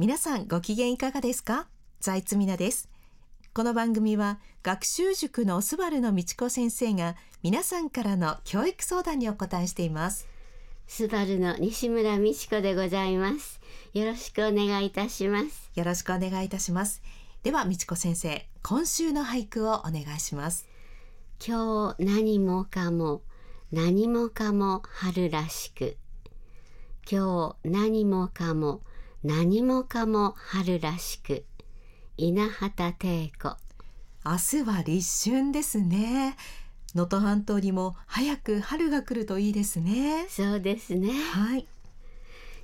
皆さんご機嫌いかがですか？財津美奈です。この番組は学習塾のスバルの道子先生が皆さんからの教育相談にお答えしています。スバルの西村美智子でございます。よろしくお願いいたします。よろしくお願いいたします。では美智子先生今週の俳句をお願いします。今日何もかも何もかも春らしく。今日何もかも何もかも春らしく稲畑帝子。明日は立春ですね。能登半島にも早く春が来るといいですね。そうですね。はい。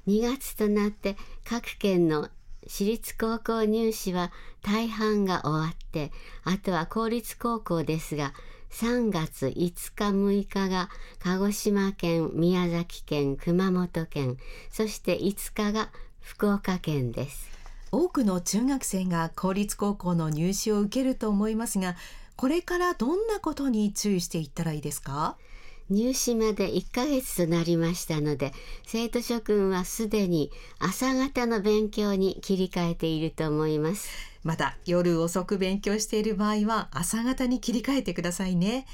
2月となって各県の私立高校入試は大半が終わってあとは公立高校ですが3月5日6日が鹿児島県宮崎県熊本県そして5日が福岡県です。多くの中学生が公立高校の入試を受けると思いますがこれからどんなことに注意していったらいいですか？入試まで1ヶ月となりましたので生徒諸君はすでに朝方の勉強に切り替えていると思います。また夜遅く勉強している場合は朝方に切り替えてくださいね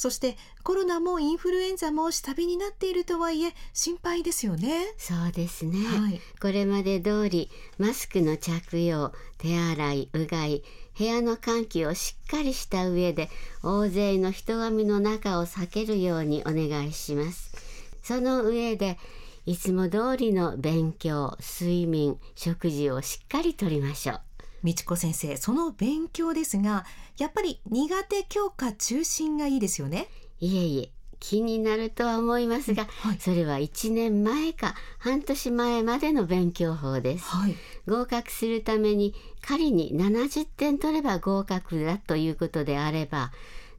そしてコロナもインフルエンザも下火になっているとはいえ心配ですよね。そうですね、はい。これまで通りマスクの着用手洗いうがい部屋の換気をしっかりした上で大勢の人混みの中を避けるようにお願いします。その上でいつも通りの勉強睡眠食事をしっかりとりましょう美智子先生その勉強ですがやっぱり苦手教科中心がいいですよね。いえいえ気になるとは思いますが、はい。それは1年前か半年前までの勉強法です。はい。合格するために仮に70点取れば合格だということであれば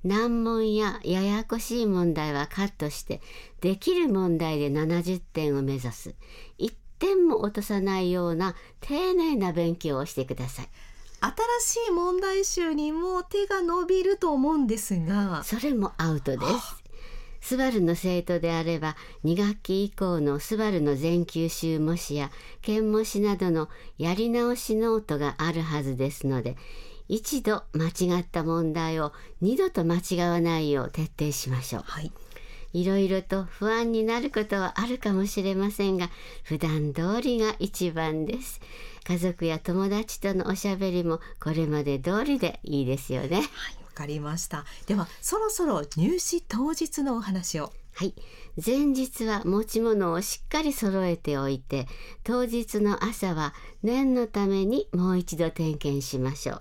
難問やややこしい問題はカットしてできる問題で70点を目指す。1点も落とさないような丁寧な勉強をしてください。新しい問題集にも手が伸びると思うんですが。それもアウトです。スバルの生徒であれば2学期以降のスバルの全九州模試や県模試などのやり直しノートがあるはずですので一度間違った問題を二度と間違わないよう徹底しましょう。はいいろいろと不安になることはあるかもしれませんが普段通りが一番です家族や友達とのおしゃべりもこれまで通りでいいですよねはいわかりましたではそろそろ入試当日のお話をはい。前日は持ち物をしっかり揃えておいて、当日の朝は念のためにもう一度点検しましょう。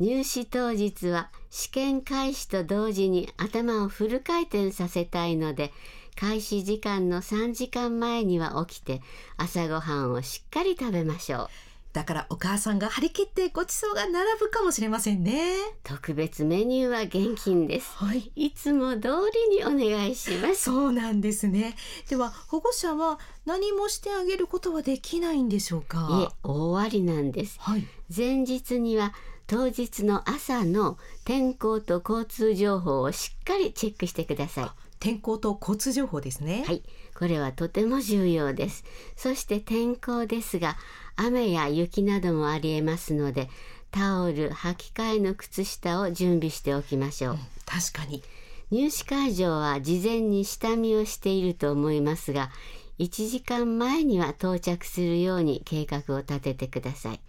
入試当日は試験開始と同時に頭をフル回転させたいので、開始時間の3時間前には起きて朝ごはんをしっかり食べましょう。だからお母さんが張り切ってごちそうが並ぶかもしれませんね特別メニューは現金です。はいいつも通りにお願いします。そうなんですねでは保護者は何もしてあげることはできないんでしょうか？いえ、大ありなんです。はい前日には当日の朝の天候と交通情報をしっかりチェックしてください。天候と交通情報ですねはい、これはとても重要です。そして天候ですが、雨や雪などもありえますので、タオル、履き替えの靴下を準備しておきましょう。確かに入試会場は事前に下見をしていると思いますが1時間前には到着するように計画を立ててください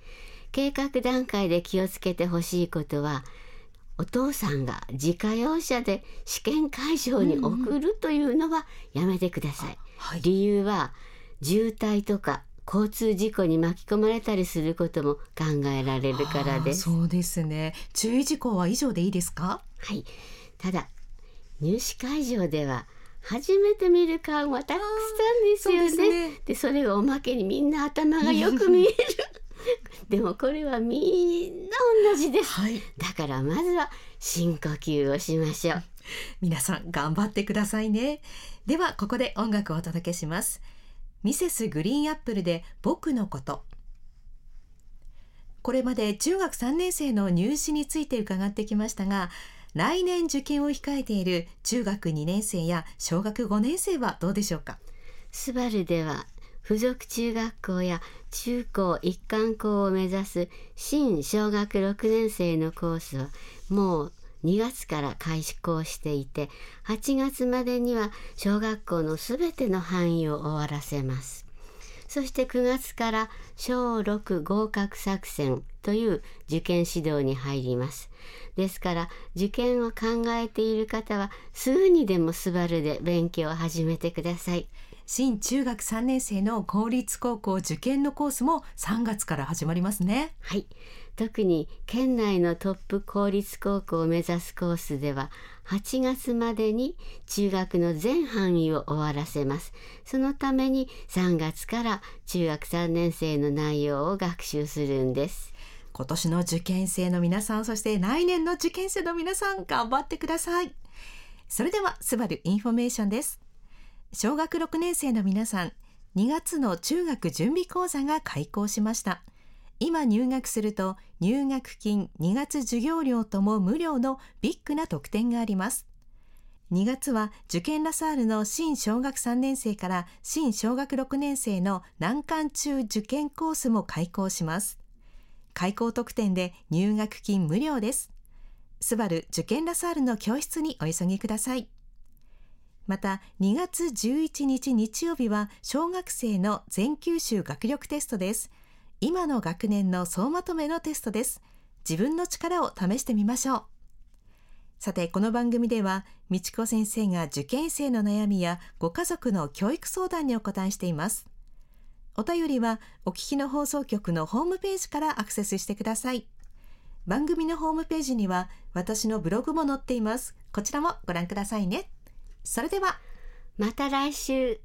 計画段階で気をつけてほしいことはお父さんが自家用車で試験会場に送るというのはやめてください、はい理由は渋滞とか交通事故に巻き込まれたりすることも考えられるからですそうですね注意事項は以上でいいですか？はい。ただ入試会場では初めて見る顔がたくさんですよね。そうですでそれをおまけにみんな頭がよく見える。でもこれはみんな同じです。はい。だからまずは深呼吸をしましょう。皆さん頑張ってくださいね。ではここで音楽をお届けします。ミセスグリーンアップルで僕のこと。これまで中学3年生の入試について伺ってきましたが来年受験を控えている中学2年生や小学5年生はどうでしょうか？スバルでは附属中学校や中高一貫校を目指す新小学6年生のコースはもう2月から開始校していて8月までには小学校のすべての範囲を終わらせます。そして9月から小6合格作戦という受験指導に入ります。ですから受験を考えている方はすぐにでもスバルで勉強を始めてください。新中学3年生の公立高校受験のコースも3月から始まりますね。はい。特に県内のトップ公立高校を目指すコースでは8月までに中学の全範囲を終わらせます。そのために3月から中学3年生の内容を学習するんです今年の受験生の皆さんそして来年の受験生の皆さん頑張ってください。それではスバルインフォメーションです。小学6年生の皆さん2月の中学準備講座が開講しました。今入学すると入学金2月授業料とも無料のビッグな特典があります。2月は受験ラサールの新小学3年生から新小学6年生の難関中受験コースも開講します。開講特典で入学金無料です。スバル受験ラサールの教室にお急ぎください。また2月11日日曜日は小学生の全九州学力テストです。今の学年の総まとめのテストです。自分の力を試してみましょう。さてこの番組では美智子先生が受験生の悩みやご家族の教育相談にお答えしています。お便りはお聞きの放送局のホームページからアクセスしてください。番組のホームページには私のブログも載っています。こちらもご覧くださいね。それでは。また来週。